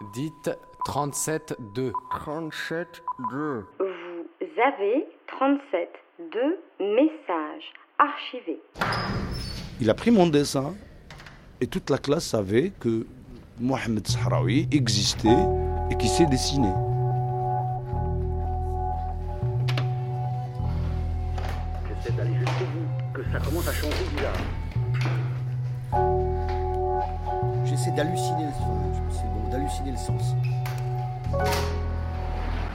Dites 37-2. 37-2. Vous avez 37 messages archivés. Il a pris mon dessin et toute la classe savait que Mohamed Sahraoui existait et qu'il s'est dessiné. J'essaie d'aller jusqu'au bout, que ça commence à changer bizarre. J'essaie d'halluciner le sens. D'halluciner le sens.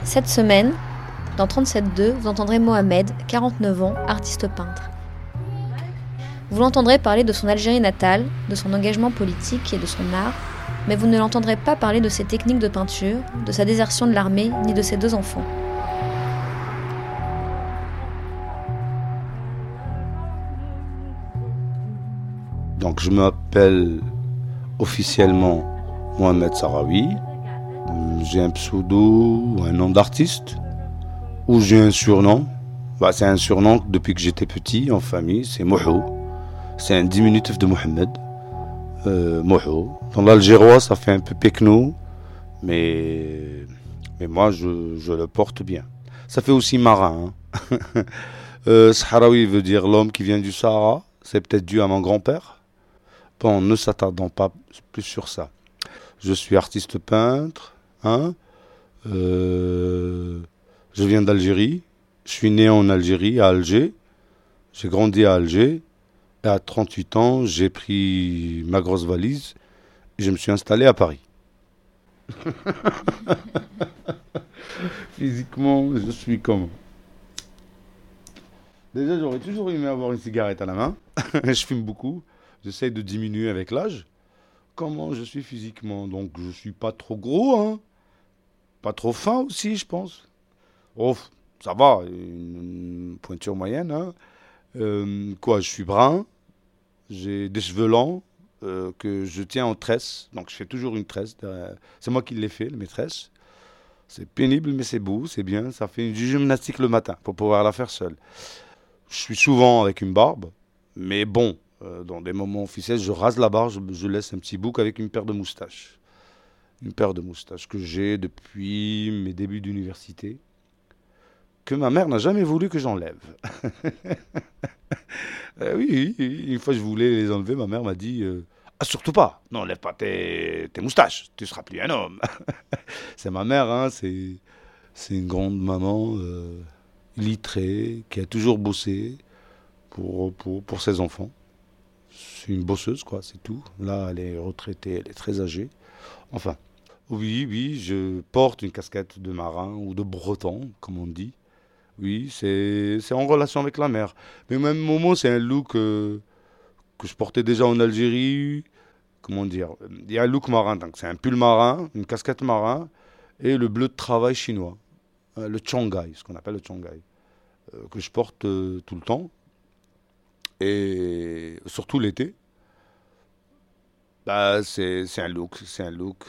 Cette semaine, dans 37.2, vous entendrez Mohamed, 49 ans, artiste peintre. Vous l'entendrez parler de son Algérie natale, de son engagement politique et de son art, mais vous ne l'entendrez pas parler de ses techniques de peinture, de sa désertion de l'armée, ni de ses deux enfants. Donc je m'appelle officiellement Mohamed Sarawi. J'ai un pseudo, un nom d'artiste, ou j'ai un surnom. Bah, c'est un surnom depuis que j'étais petit en famille, c'est Mohou. C'est un diminutif de Mohamed. Euh. Dans l'algérois, ça fait un peu pekno, mais, moi je, le porte bien. Ça fait aussi marin. Hein. euh, veut dire l'homme qui vient du Sahara. C'est peut-être dû à mon grand-père. Bon, ne s'attardons pas plus sur ça. Je suis artiste peintre. Hein euh, je viens d'Algérie. Je suis né en Algérie, à Alger. J'ai grandi à Alger. Et à 38 ans, j'ai pris ma grosse valise et je me suis installé à Paris. Physiquement, je suis comme. Déjà, j'aurais toujours aimé avoir une cigarette à la main. je fume beaucoup. J'essaye de diminuer avec l'âge. Comment je suis physiquement Donc, je suis pas trop gros, hein. Pas trop fin aussi, je pense. Oh, ça va, une pointure moyenne. Hein. Euh, quoi, je suis brun. J'ai des cheveux longs euh, que je tiens en tresse. Donc, je fais toujours une tresse. C'est moi qui l'ai fait, mes tresses. C'est pénible, mais c'est beau, c'est bien. Ça fait du gymnastique le matin pour pouvoir la faire seule. Je suis souvent avec une barbe, mais bon, dans des moments officiels, je rase la barbe, je, laisse un petit bouc avec une paire de moustaches. Une paire de moustaches que j'ai depuis mes débuts d'université, que ma mère n'a jamais voulu que j'enlève. euh, oui, une fois je voulais les enlever, ma mère m'a dit euh, Ah, surtout pas, n'enlève pas tes, moustaches, tu seras plus un homme. c'est ma mère, hein, c'est, une grande maman euh, qui a toujours bossé pour ses enfants c'est une bosseuse, quoi, c'est tout. Là, elle est retraitée, elle est très âgée. Enfin, oui, oui, je porte une casquette de marin ou de breton, comme on dit. Oui, c'est en relation avec la mer. Mais au même moment, c'est un look euh, que je portais déjà en Algérie. Comment dire? Il y a un look marin, donc c'est un pull marin, une casquette marin et le bleu de travail chinois, euh, le Chongai, ce qu'on appelle le Chongai, euh, que je porte tout le temps et surtout l'été, bah, c'est un look, c'est un look.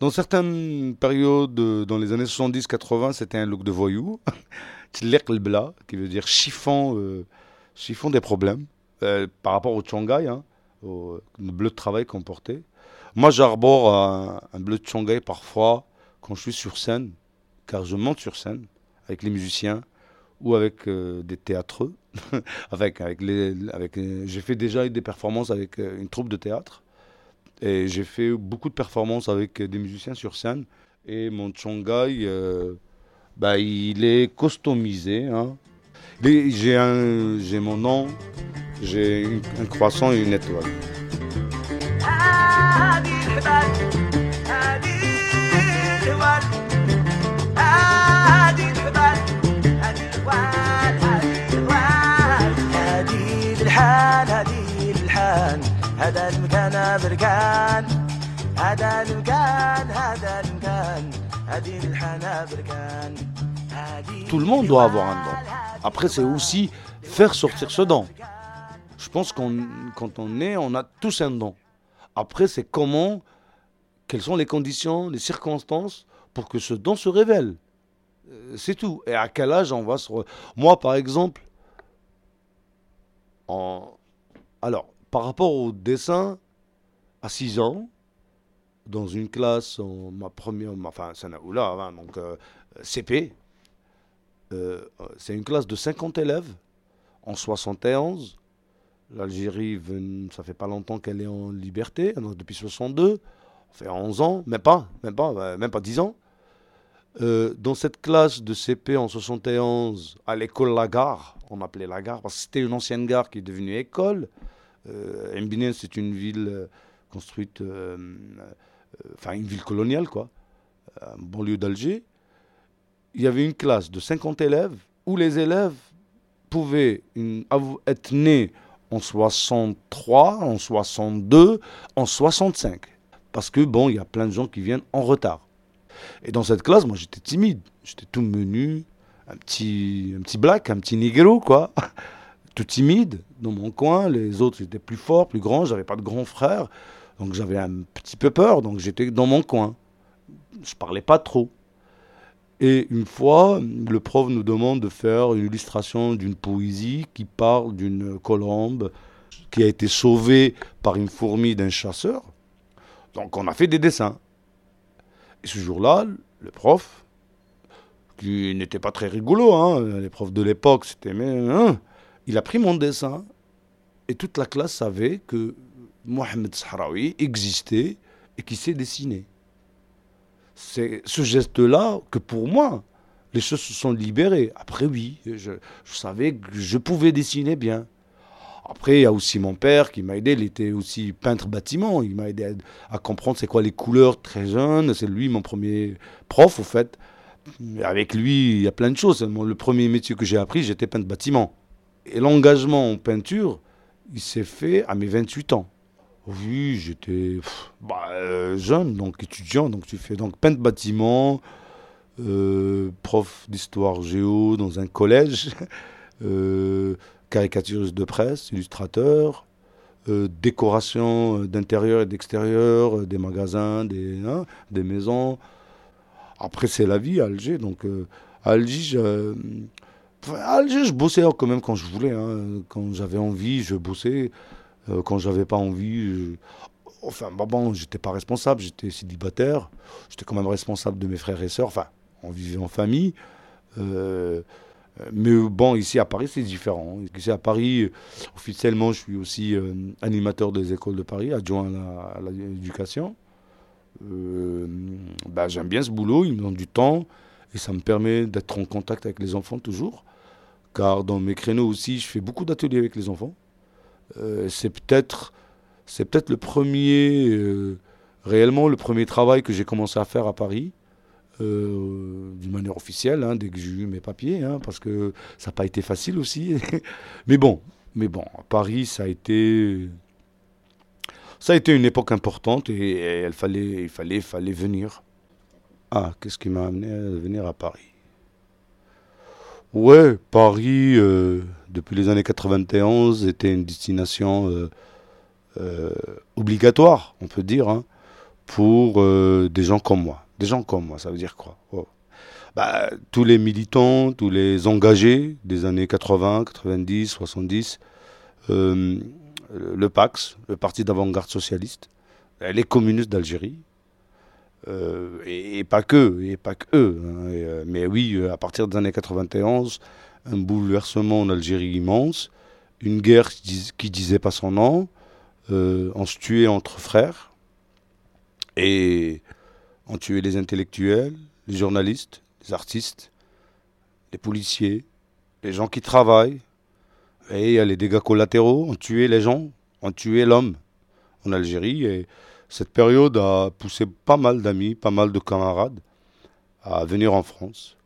Dans certaines périodes, dans les années 70-80, c'était un look de voyou, bla, qui veut dire chiffon, euh, des problèmes, euh, par rapport au Chongai, hein, au le bleu de travail qu'on portait. Moi, j'arbore un, bleu de Chongai parfois quand je suis sur scène, car je monte sur scène avec les musiciens ou avec euh, des théâtreux. Avec, avec les, avec, j'ai fait déjà des performances avec une troupe de théâtre. Et j'ai fait beaucoup de performances avec des musiciens sur scène. Et mon Chongai, euh, bah, il est customisé. Hein. J'ai, un, j'ai mon nom, j'ai un croissant et une étoile. هذا المكان بركان هذا المكان هذا المكان هذه الحنا بركان Tout le monde doit avoir un don. Après, c'est aussi faire sortir ce don. Je pense qu'on quand on est, on a tous un don. Après, c'est comment, quelles sont les conditions, les circonstances pour que ce don se révèle. C'est tout. Et à quel âge on va se... Re... Moi, par exemple, alors, par rapport au dessin, à 6 ans, dans une classe, en ma première, ma- hein, donc euh, CP. Euh, c'est une classe de 50 élèves en 71. L'Algérie, ça fait pas longtemps qu'elle est en liberté, depuis 62. Ça fait 11 ans, même pas, même pas, même pas 10 ans. Euh, dans cette classe de CP en 71, à l'école Lagare, on appelait Lagare parce que c'était une ancienne gare qui est devenue école. Euh, Mbinen, c'est une ville euh, construite, euh, enfin une ville coloniale, quoi, en banlieue d'Alger. Il y avait une classe de 50 élèves où les élèves pouvaient être nés en 63, en 62, en 65. Parce que, bon, il y a plein de gens qui viennent en retard. Et dans cette classe, moi, j'étais timide. J'étais tout menu, un petit, un petit black, un petit négro, quoi. tout timide, dans mon coin. Les autres étaient plus forts, plus grands. J'avais pas de grand frère. Donc j'avais un petit peu peur. Donc j'étais dans mon coin. Je parlais pas trop. Et une fois, le prof nous demande de faire une illustration d'une poésie qui parle d'une colombe qui a été sauvée par une fourmi d'un chasseur. Donc on a fait des dessins. Et ce jour-là, le prof, qui n'était pas très rigolo, hein, les profs de l'époque, c'était mais hein, il a pris mon dessin et toute la classe savait que Mohamed Sahraoui existait et qu'il sait dessiner. C'est ce geste-là que pour moi, les choses se sont libérées. Après, oui, je savais que je pouvais dessiner bien. Après, il y a aussi mon père qui m'a aidé. Il était aussi peintre bâtiment. Il m'a aidé à, comprendre c'est quoi les couleurs très jeune. C'est lui mon premier prof, au fait. Avec lui, il y a plein de choses. Le premier métier que j'ai appris, j'étais peintre bâtiment. Et l'engagement en peinture, il s'est fait à mes 28 ans. Oui, j'étais bah, euh, jeune, donc étudiant. Donc tu fais donc peintre bâtiment, euh, prof d'histoire géo dans un collège, euh, caricaturiste de presse, illustrateur, euh, décoration euh, d'intérieur et d'extérieur, euh, des magasins, des, hein, des maisons. Après, c'est la vie à Alger. Donc, Alger, je, Alger, je bossais quand même quand je voulais. hein. Quand j'avais envie, je bossais. Quand j'avais pas envie, je- enfin, bah bon, j'étais pas responsable, j'étais célibataire. J'étais quand même responsable de mes frères et sœurs. Enfin, on vivait en famille. Euh, mais bon, ici à Paris, c'est différent. Ici à Paris, euh, officiellement, je suis aussi euh, animateur des écoles de Paris, adjoint à l'éducation. Euh, bah, J'aime bien ce boulot, il me donne du temps et ça me permet d'être en contact avec les enfants toujours. Car dans mes créneaux aussi, je fais beaucoup d'ateliers avec les enfants. Euh, c'est peut-être c'est peut-être le premier, euh, réellement le premier travail que j'ai commencé à faire à Paris, euh, d'une manière officielle, hein, dès que j'ai eu mes papiers, hein, parce que ça n'a pas été facile aussi. mais bon, mais bon, Paris, ça a été, ça a été une époque importante et, et fallait, il fallait, fallait venir. Ah, qu'est-ce qui m'a amené à venir à Paris? Ouais, Paris, euh, depuis les années 91, était une destination euh, obligatoire, on peut dire, hein, pour des gens comme moi. Des gens comme moi, ça veut dire quoi? Oh. Bah, Tous les militants, tous les engagés des années 80, 90, 70, euh, le PAX, le Parti d'avant-garde socialiste, les communistes d'Algérie, euh, et, pas que, et pas que eux. hein, euh, mais oui, euh, à partir des années 91, un bouleversement en Algérie immense, une guerre qui, dis- qui disait pas son nom, on se tuait entre frères, et on tuait les intellectuels, les journalistes, les artistes, les policiers, les gens qui travaillent, et il y a les dégâts collatéraux, on tuait les gens, on tuait l'homme en Algérie, et cette période a poussé pas mal d'amis, pas mal de camarades à venir en France.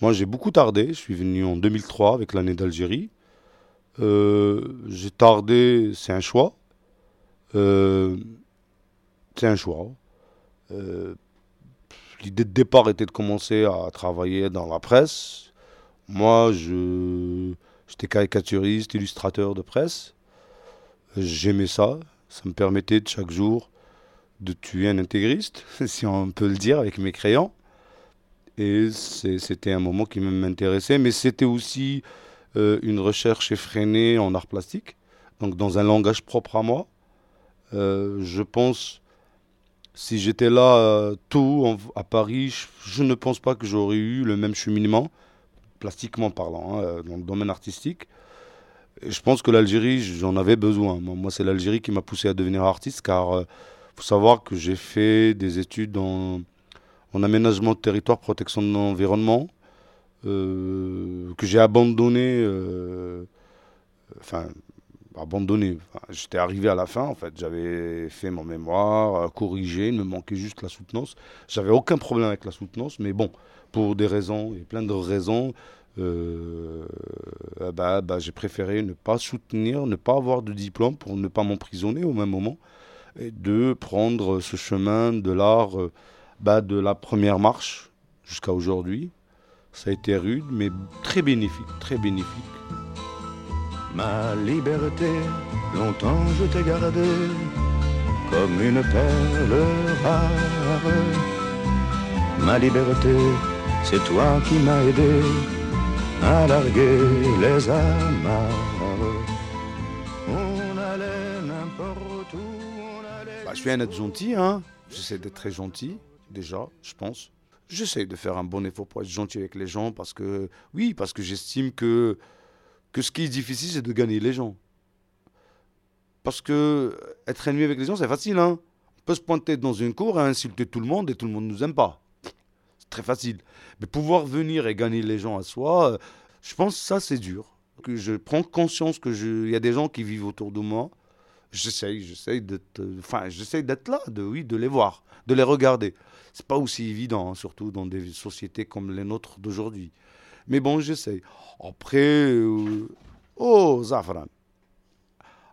Moi, j'ai beaucoup tardé. Je suis venu en 2003 avec l'année d'Algérie. Euh, j'ai tardé, c'est un choix. Euh, c'est un choix. Euh, L'idée de départ était de commencer à travailler dans la presse. Moi, je, j'étais caricaturiste, illustrateur de presse. J'aimais ça. Ça me permettait de chaque jour de tuer un intégriste, si on peut le dire, avec mes crayons. Et c'était un moment qui m'intéressait, mais c'était aussi euh, une recherche effrénée en art plastique, donc dans un langage propre à moi. Euh, je pense Si j'étais là euh, en- à Paris, je, ne pense pas que j'aurais eu le même cheminement, plastiquement parlant, hein, euh, dans le domaine artistique. Je pense que l'Algérie, j'en avais besoin. Moi, c'est l'Algérie qui m'a poussé à devenir artiste, car il faut savoir que j'ai fait des études en, en aménagement de territoire, protection de l'environnement, euh, que j'ai abandonné. euh, abandonné. J'étais arrivé à la fin, en fait. J'avais fait mon mémoire, euh, corrigé, il me manquait juste la soutenance. J'avais aucun problème avec la soutenance, mais bon, pour des raisons, et plein de raisons, euh, bah, bah, j'ai préféré ne pas soutenir, ne pas avoir de diplôme pour ne pas m'emprisonner au même moment, et de prendre ce chemin de l'art, euh, bah, de la première marche jusqu'à aujourd'hui. Ça a été rude, mais très bénéfique, très bénéfique. Ma liberté, longtemps je t'ai gardée comme une perle rare. Ma liberté, c'est toi qui m'as aidé à larguer les amarres. On allait n'importe où, on allait. Bah, je suis un être gentil, hein. J'essaie d'être très gentil, déjà, je pense. J'essaie de faire un bon effort pour être gentil avec les gens parce que, oui, parce que j'estime que, que ce qui est difficile, c'est de gagner les gens. Parce que être ennemi avec les gens, c'est facile, hein. On peut se pointer dans une cour et insulter tout le monde et tout le monde ne nous aime pas. C'est très facile. Mais pouvoir venir et gagner les gens à soi, euh, je pense que ça, c'est dur. Que je prends conscience que je- il y a des gens qui vivent autour de moi. J'essaye, j'essaye d'être, euh, enfin, j'essaye d'être là, de oui, de les voir, de les regarder. C'est pas aussi évident, hein, surtout dans des sociétés comme les nôtres d'aujourd'hui. Mais bon, j'essaye. Après, euh, oh, Zafran.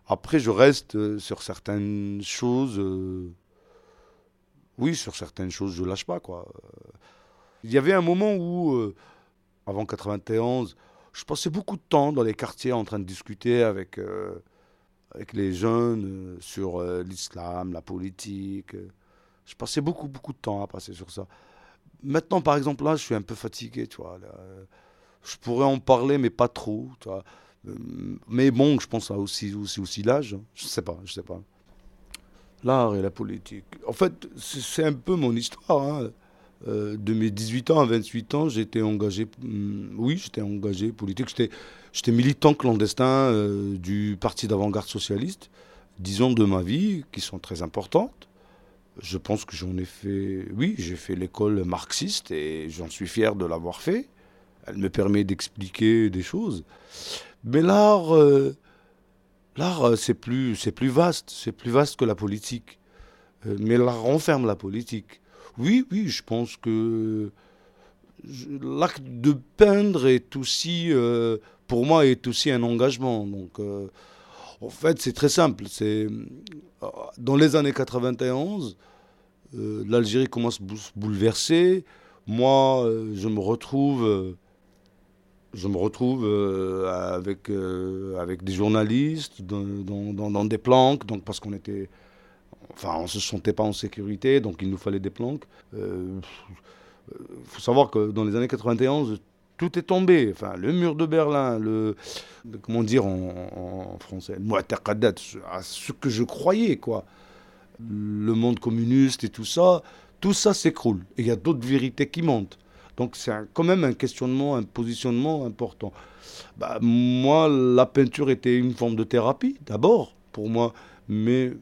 Après, je reste euh, sur certaines choses. euh, oui, sur certaines choses, je lâche pas, quoi. Il y avait un moment où, avant 91, je passais beaucoup de temps dans les quartiers en train de discuter avec, avec les jeunes sur l'islam, la politique. Je passais beaucoup, beaucoup de temps à passer sur ça. Maintenant, par exemple, là, je suis un peu fatigué, tu vois. euh, je pourrais en parler, mais pas trop. Euh, Mais bon, je pense à aussi, aussi, aussi l'âge. hein. Je sais pas, je sais pas. L'art et la politique. En fait, c'est un peu mon histoire. hein. Euh, de mes 18 ans à 28 ans, j'étais engagé, hum, oui, j'étais engagé politique. J'étais, militant clandestin du Parti d'avant-garde socialiste. Dix ans de ma vie qui sont très importantes. Je pense que j'en ai fait, oui, j'ai fait l'école marxiste et j'en suis fier de l'avoir fait. Elle me permet d'expliquer des choses. Mais l'art, euh, l'art, euh, c'est plus, c'est plus vaste, c'est plus vaste que la politique. Euh, mais l'art renferme la politique. Oui, oui, je pense que l'acte de peindre est aussi, pour moi, est aussi un engagement. Donc, en fait, c'est très simple. C'est euh, dans les années 91, euh, l'Algérie commence à bou- se bouleverser. Moi, euh, je me retrouve, je me retrouve avec avec des journalistes dans, dans, des planques, donc parce qu'on était Enfin, on se sentait pas en sécurité, donc il nous fallait des planques. Il faut savoir que dans les années 91, tout est tombé. Enfin, le mur de Berlin, le, comment dire en, en français, à ce que je croyais, quoi. Le monde communiste et tout ça, tout ça s'écroule. Et il y a d'autres vérités qui montent. Donc c'est quand même un questionnement, un positionnement important. Bah, moi, la peinture était une forme de thérapie, d'abord, pour moi. Mais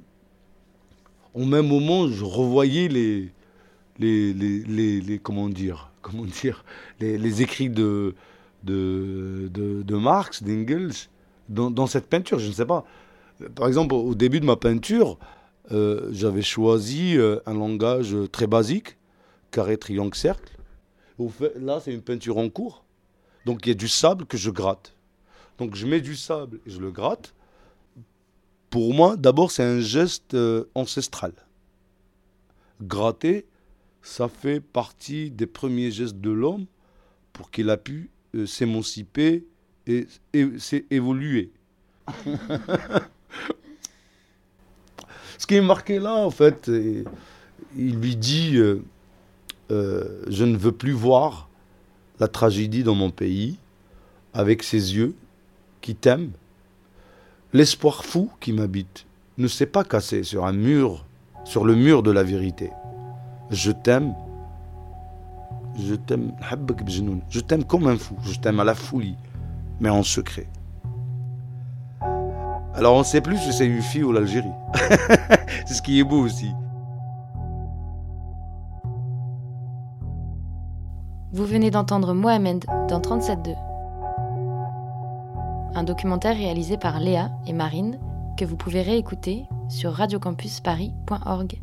au même moment, je revoyais les, les, les, les, comment dire, comment dire, les, écrits de, de, de, Marx, d'Engels, dans, cette peinture, je ne sais pas. Par exemple, au début de ma peinture, euh, j'avais choisi euh, un langage très basique, carré, triangle, cercle. Là, c'est une peinture en cours. Donc, il y a du sable que je gratte. Donc, je mets du sable et je le gratte. Pour moi, d'abord, c'est un geste euh, ancestral. Gratter, ça fait partie des premiers gestes de l'homme pour qu'il a pu euh, s'émanciper et, et s'é- évoluer. Ce qui est marqué là, en fait, il lui dit euh, euh, Je ne veux plus voir la tragédie dans mon pays avec ses yeux qui t'aiment. L'espoir fou qui m'habite ne s'est pas cassé sur un mur sur le mur de la vérité. Je t'aime. Je t'aime. Je t'aime comme un fou. Je t'aime à la folie, mais en secret. Alors on ne sait plus si c'est une fille ou l'Algérie. c'est ce qui est beau aussi. Vous venez d'entendre Mohamed dans 37.2. Un documentaire réalisé par Léa et Marine que vous pouvez réécouter sur radiocampusparis.org.